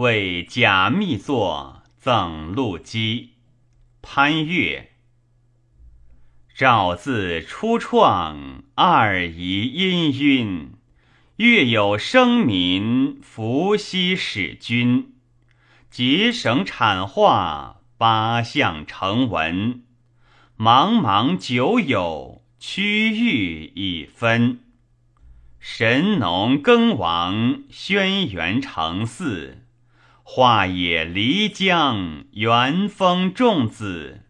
为假密作赠陆机。潘岳。赵自初创，二仪氤氲。月有生民，伏羲始君。结绳产化，八象成文。茫茫九有，区域已分。神农耕王，轩辕成嗣。化野漓江，元丰仲子。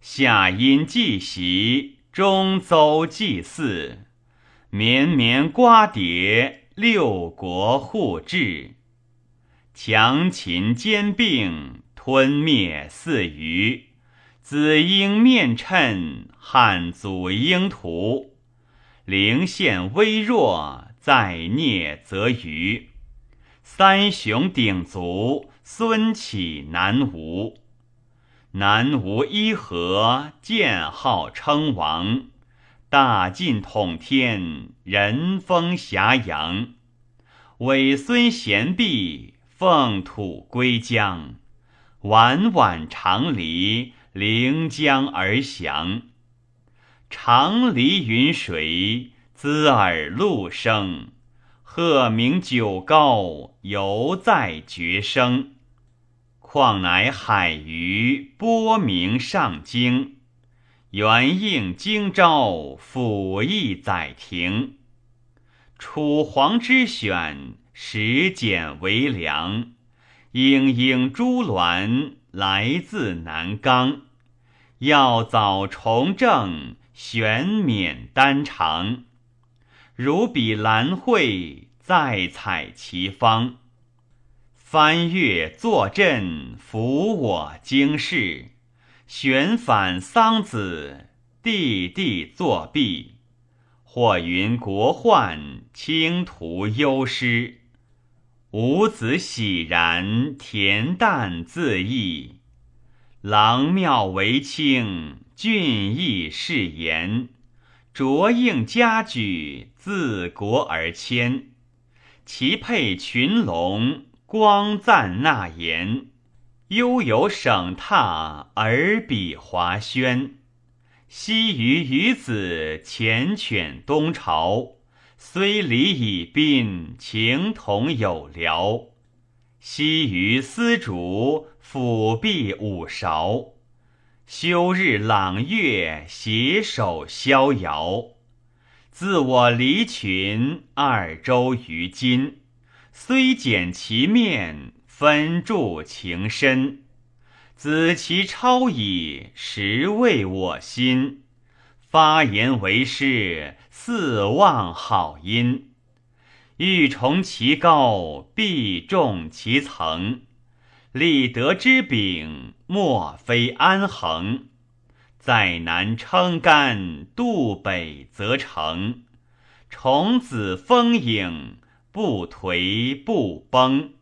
夏阴祭席，中邹祭祀。绵绵瓜瓞，六国互至。强秦兼并，吞灭四夷。子婴面称，汉祖英图。灵现微弱，在孽则余。三雄鼎足，孙启南吴。南吴伊和，建号称王。大晋统天，人封咸阳。尾孙贤毕，奉土归疆。晚晚长离，临江而降。长离云水，滋耳陆声。鹤鸣九皋，犹在绝声。况乃海鱼，波鸣上京。元应京兆，辅翼载亭。楚皇之选，始简为良。莺莺朱鸾，来自南冈。要早重正，玄冕丹长。如比兰蕙，再采其芳。翻越坐镇，抚我经世。旋反桑梓，地地作弊。或云国患，倾途忧失。吾子喜然，恬淡自逸。郎庙为清，俊逸是言。卓应家举，自国而迁。其佩群龙，光赞纳言。悠游省榻，耳比华轩。昔于与子，缱绻东朝。虽离以宾，情同有聊。昔于丝竹，抚璧五韶。休日朗月，携手逍遥。自我离群，二周于今。虽减其面。分著情深，子其超矣，实为我心。发言为师，似望好音。欲崇其高，必重其层。立德之柄，莫非安恒。在南称干，渡北则成。虫子丰盈，不颓不崩。